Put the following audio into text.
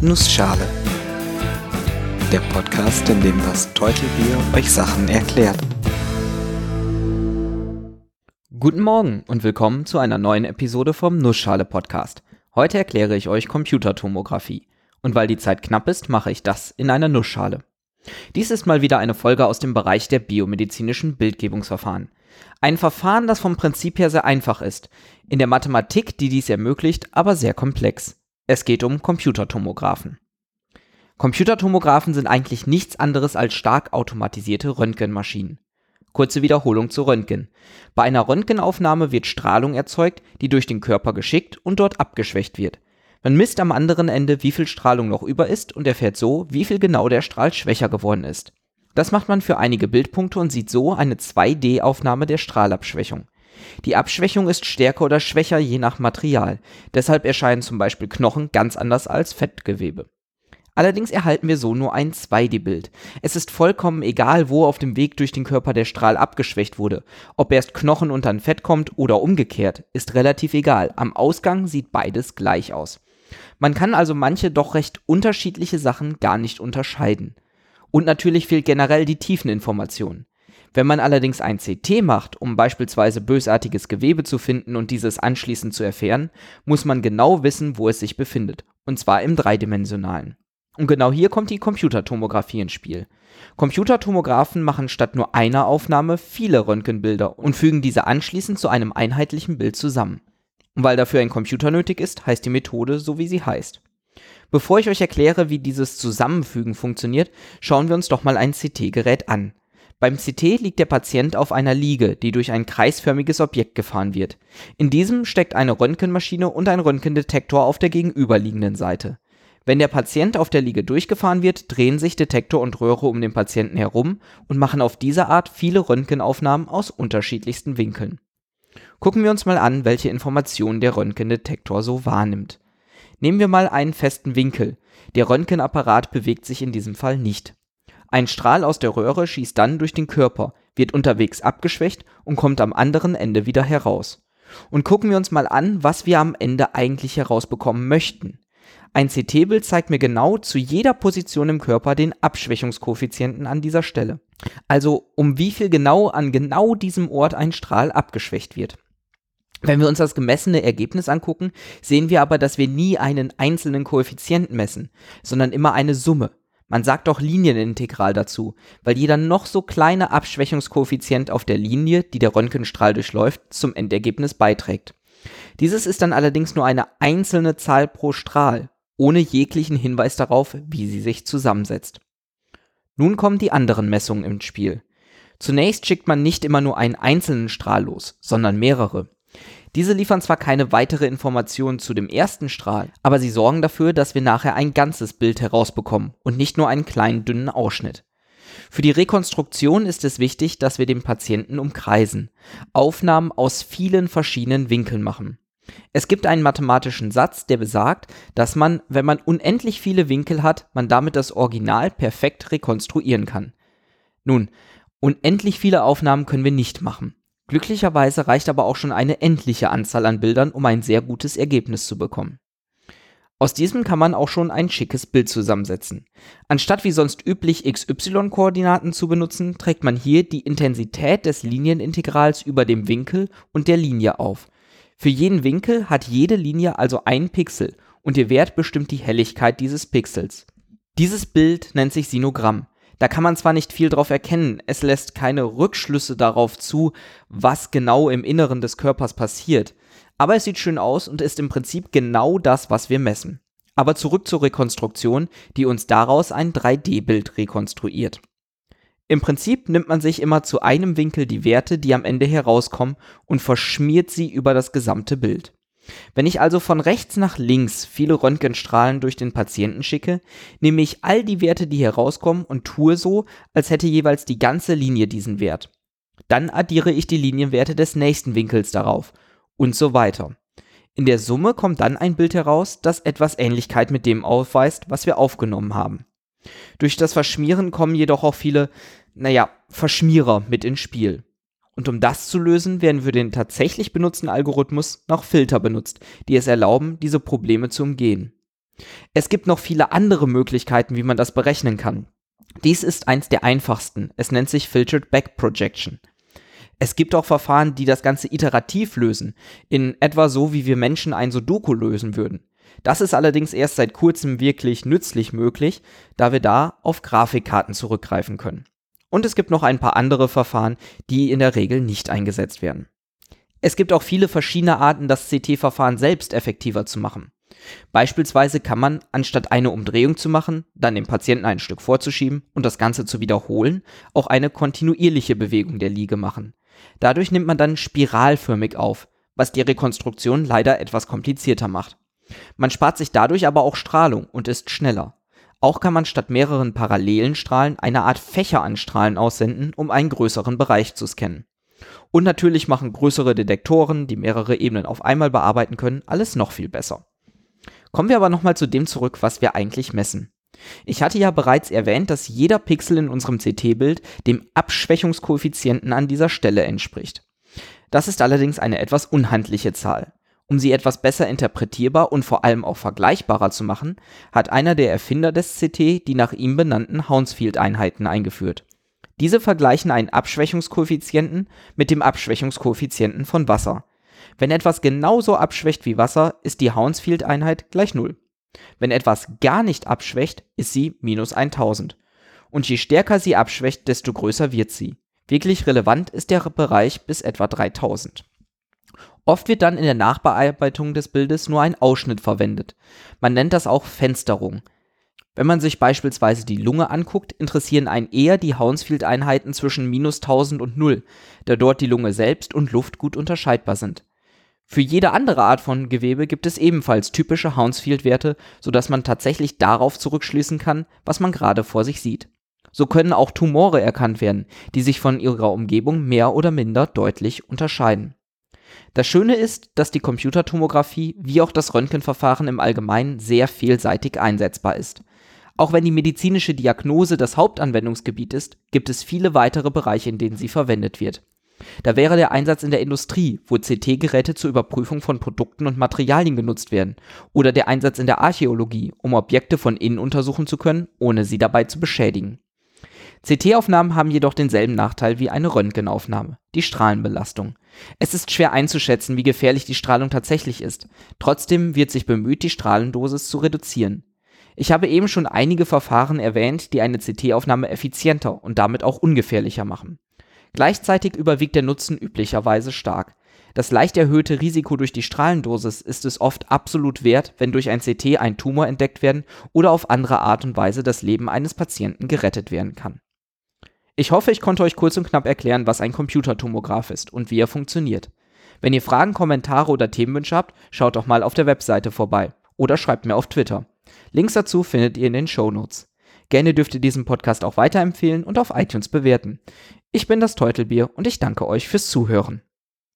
Nussschale. Der Podcast, in dem das Teutelbier euch Sachen erklärt. Guten Morgen und willkommen zu einer neuen Episode vom Nussschale Podcast. Heute erkläre ich euch Computertomographie. Und weil die Zeit knapp ist, mache ich das in einer Nussschale. Dies ist mal wieder eine Folge aus dem Bereich der biomedizinischen Bildgebungsverfahren. Ein Verfahren, das vom Prinzip her sehr einfach ist, in der Mathematik, die dies ermöglicht, aber sehr komplex. Es geht um Computertomographen. Computertomographen sind eigentlich nichts anderes als stark automatisierte Röntgenmaschinen. Kurze Wiederholung zu Röntgen. Bei einer Röntgenaufnahme wird Strahlung erzeugt, die durch den Körper geschickt und dort abgeschwächt wird. Man misst am anderen Ende, wie viel Strahlung noch über ist und erfährt so, wie viel genau der Strahl schwächer geworden ist. Das macht man für einige Bildpunkte und sieht so eine 2D-Aufnahme der Strahlabschwächung. Die Abschwächung ist stärker oder schwächer je nach Material, deshalb erscheinen zum Beispiel Knochen ganz anders als Fettgewebe. Allerdings erhalten wir so nur ein 2D-Bild. Es ist vollkommen egal, wo auf dem Weg durch den Körper der Strahl abgeschwächt wurde. Ob erst Knochen und dann Fett kommt oder umgekehrt, ist relativ egal. Am Ausgang sieht beides gleich aus. Man kann also manche doch recht unterschiedliche Sachen gar nicht unterscheiden. Und natürlich fehlt generell die Tiefeninformation. Wenn man allerdings ein CT macht, um beispielsweise bösartiges Gewebe zu finden und dieses anschließend zu erfahren, muss man genau wissen, wo es sich befindet, und zwar im dreidimensionalen. Und genau hier kommt die Computertomographie ins Spiel. Computertomographen machen statt nur einer Aufnahme viele Röntgenbilder und fügen diese anschließend zu einem einheitlichen Bild zusammen. Und weil dafür ein Computer nötig ist, heißt die Methode so, wie sie heißt. Bevor ich euch erkläre, wie dieses Zusammenfügen funktioniert, schauen wir uns doch mal ein CT-Gerät an. Beim CT liegt der Patient auf einer Liege, die durch ein kreisförmiges Objekt gefahren wird. In diesem steckt eine Röntgenmaschine und ein Röntgendetektor auf der gegenüberliegenden Seite. Wenn der Patient auf der Liege durchgefahren wird, drehen sich Detektor und Röhre um den Patienten herum und machen auf diese Art viele Röntgenaufnahmen aus unterschiedlichsten Winkeln. Gucken wir uns mal an, welche Informationen der Röntgendetektor so wahrnimmt. Nehmen wir mal einen festen Winkel. Der Röntgenapparat bewegt sich in diesem Fall nicht. Ein Strahl aus der Röhre schießt dann durch den Körper, wird unterwegs abgeschwächt und kommt am anderen Ende wieder heraus. Und gucken wir uns mal an, was wir am Ende eigentlich herausbekommen möchten. Ein CT-Bild zeigt mir genau zu jeder Position im Körper den Abschwächungskoeffizienten an dieser Stelle. Also um wie viel genau an genau diesem Ort ein Strahl abgeschwächt wird. Wenn wir uns das gemessene Ergebnis angucken, sehen wir aber, dass wir nie einen einzelnen Koeffizienten messen, sondern immer eine Summe. Man sagt auch Linienintegral dazu, weil jeder noch so kleine Abschwächungskoeffizient auf der Linie, die der Röntgenstrahl durchläuft, zum Endergebnis beiträgt. Dieses ist dann allerdings nur eine einzelne Zahl pro Strahl, ohne jeglichen Hinweis darauf, wie sie sich zusammensetzt. Nun kommen die anderen Messungen ins Spiel. Zunächst schickt man nicht immer nur einen einzelnen Strahl los, sondern mehrere. Diese liefern zwar keine weitere Information zu dem ersten Strahl, aber sie sorgen dafür, dass wir nachher ein ganzes Bild herausbekommen und nicht nur einen kleinen dünnen Ausschnitt. Für die Rekonstruktion ist es wichtig, dass wir den Patienten umkreisen, Aufnahmen aus vielen verschiedenen Winkeln machen. Es gibt einen mathematischen Satz, der besagt, dass man, wenn man unendlich viele Winkel hat, man damit das Original perfekt rekonstruieren kann. Nun, unendlich viele Aufnahmen können wir nicht machen. Glücklicherweise reicht aber auch schon eine endliche Anzahl an Bildern, um ein sehr gutes Ergebnis zu bekommen. Aus diesem kann man auch schon ein schickes Bild zusammensetzen. Anstatt wie sonst üblich XY-Koordinaten zu benutzen, trägt man hier die Intensität des Linienintegrals über dem Winkel und der Linie auf. Für jeden Winkel hat jede Linie also ein Pixel und ihr Wert bestimmt die Helligkeit dieses Pixels. Dieses Bild nennt sich Sinogramm. Da kann man zwar nicht viel drauf erkennen, es lässt keine Rückschlüsse darauf zu, was genau im Inneren des Körpers passiert, aber es sieht schön aus und ist im Prinzip genau das, was wir messen. Aber zurück zur Rekonstruktion, die uns daraus ein 3D-Bild rekonstruiert. Im Prinzip nimmt man sich immer zu einem Winkel die Werte, die am Ende herauskommen, und verschmiert sie über das gesamte Bild. Wenn ich also von rechts nach links viele Röntgenstrahlen durch den Patienten schicke, nehme ich all die Werte, die herauskommen, und tue so, als hätte jeweils die ganze Linie diesen Wert. Dann addiere ich die Linienwerte des nächsten Winkels darauf und so weiter. In der Summe kommt dann ein Bild heraus, das etwas Ähnlichkeit mit dem aufweist, was wir aufgenommen haben. Durch das Verschmieren kommen jedoch auch viele, naja, Verschmierer mit ins Spiel. Und um das zu lösen, werden für den tatsächlich benutzten Algorithmus noch Filter benutzt, die es erlauben, diese Probleme zu umgehen. Es gibt noch viele andere Möglichkeiten, wie man das berechnen kann. Dies ist eins der einfachsten. Es nennt sich Filtered Back Projection. Es gibt auch Verfahren, die das Ganze iterativ lösen, in etwa so, wie wir Menschen ein Sudoku lösen würden. Das ist allerdings erst seit kurzem wirklich nützlich möglich, da wir da auf Grafikkarten zurückgreifen können. Und es gibt noch ein paar andere Verfahren, die in der Regel nicht eingesetzt werden. Es gibt auch viele verschiedene Arten, das CT-Verfahren selbst effektiver zu machen. Beispielsweise kann man, anstatt eine Umdrehung zu machen, dann dem Patienten ein Stück vorzuschieben und das Ganze zu wiederholen, auch eine kontinuierliche Bewegung der Liege machen. Dadurch nimmt man dann spiralförmig auf, was die Rekonstruktion leider etwas komplizierter macht. Man spart sich dadurch aber auch Strahlung und ist schneller. Auch kann man statt mehreren parallelen Strahlen eine Art Fächer an Strahlen aussenden, um einen größeren Bereich zu scannen. Und natürlich machen größere Detektoren, die mehrere Ebenen auf einmal bearbeiten können, alles noch viel besser. Kommen wir aber nochmal zu dem zurück, was wir eigentlich messen. Ich hatte ja bereits erwähnt, dass jeder Pixel in unserem CT-Bild dem Abschwächungskoeffizienten an dieser Stelle entspricht. Das ist allerdings eine etwas unhandliche Zahl. Um sie etwas besser interpretierbar und vor allem auch vergleichbarer zu machen, hat einer der Erfinder des CT die nach ihm benannten Hounsfield-Einheiten eingeführt. Diese vergleichen einen Abschwächungskoeffizienten mit dem Abschwächungskoeffizienten von Wasser. Wenn etwas genauso abschwächt wie Wasser, ist die Hounsfield-Einheit gleich 0. Wenn etwas gar nicht abschwächt, ist sie minus 1000. Und je stärker sie abschwächt, desto größer wird sie. Wirklich relevant ist der Bereich bis etwa 3000. Oft wird dann in der Nachbearbeitung des Bildes nur ein Ausschnitt verwendet. Man nennt das auch Fensterung. Wenn man sich beispielsweise die Lunge anguckt, interessieren einen eher die Hounsfield-Einheiten zwischen minus 1000 und 0, da dort die Lunge selbst und Luft gut unterscheidbar sind. Für jede andere Art von Gewebe gibt es ebenfalls typische Hounsfield-Werte, sodass man tatsächlich darauf zurückschließen kann, was man gerade vor sich sieht. So können auch Tumore erkannt werden, die sich von ihrer Umgebung mehr oder minder deutlich unterscheiden. Das Schöne ist, dass die Computertomographie wie auch das Röntgenverfahren im Allgemeinen sehr vielseitig einsetzbar ist. Auch wenn die medizinische Diagnose das Hauptanwendungsgebiet ist, gibt es viele weitere Bereiche, in denen sie verwendet wird. Da wäre der Einsatz in der Industrie, wo CT-Geräte zur Überprüfung von Produkten und Materialien genutzt werden, oder der Einsatz in der Archäologie, um Objekte von innen untersuchen zu können, ohne sie dabei zu beschädigen. CT-Aufnahmen haben jedoch denselben Nachteil wie eine Röntgenaufnahme, die Strahlenbelastung. Es ist schwer einzuschätzen, wie gefährlich die Strahlung tatsächlich ist. Trotzdem wird sich bemüht, die Strahlendosis zu reduzieren. Ich habe eben schon einige Verfahren erwähnt, die eine CT-Aufnahme effizienter und damit auch ungefährlicher machen. Gleichzeitig überwiegt der Nutzen üblicherweise stark. Das leicht erhöhte Risiko durch die Strahlendosis ist es oft absolut wert, wenn durch ein CT ein Tumor entdeckt werden oder auf andere Art und Weise das Leben eines Patienten gerettet werden kann. Ich hoffe, ich konnte euch kurz und knapp erklären, was ein Computertomograph ist und wie er funktioniert. Wenn ihr Fragen, Kommentare oder Themenwünsche habt, schaut doch mal auf der Webseite vorbei oder schreibt mir auf Twitter. Links dazu findet ihr in den Show Notes. Gerne dürft ihr diesen Podcast auch weiterempfehlen und auf iTunes bewerten. Ich bin das Teutelbier und ich danke euch fürs Zuhören.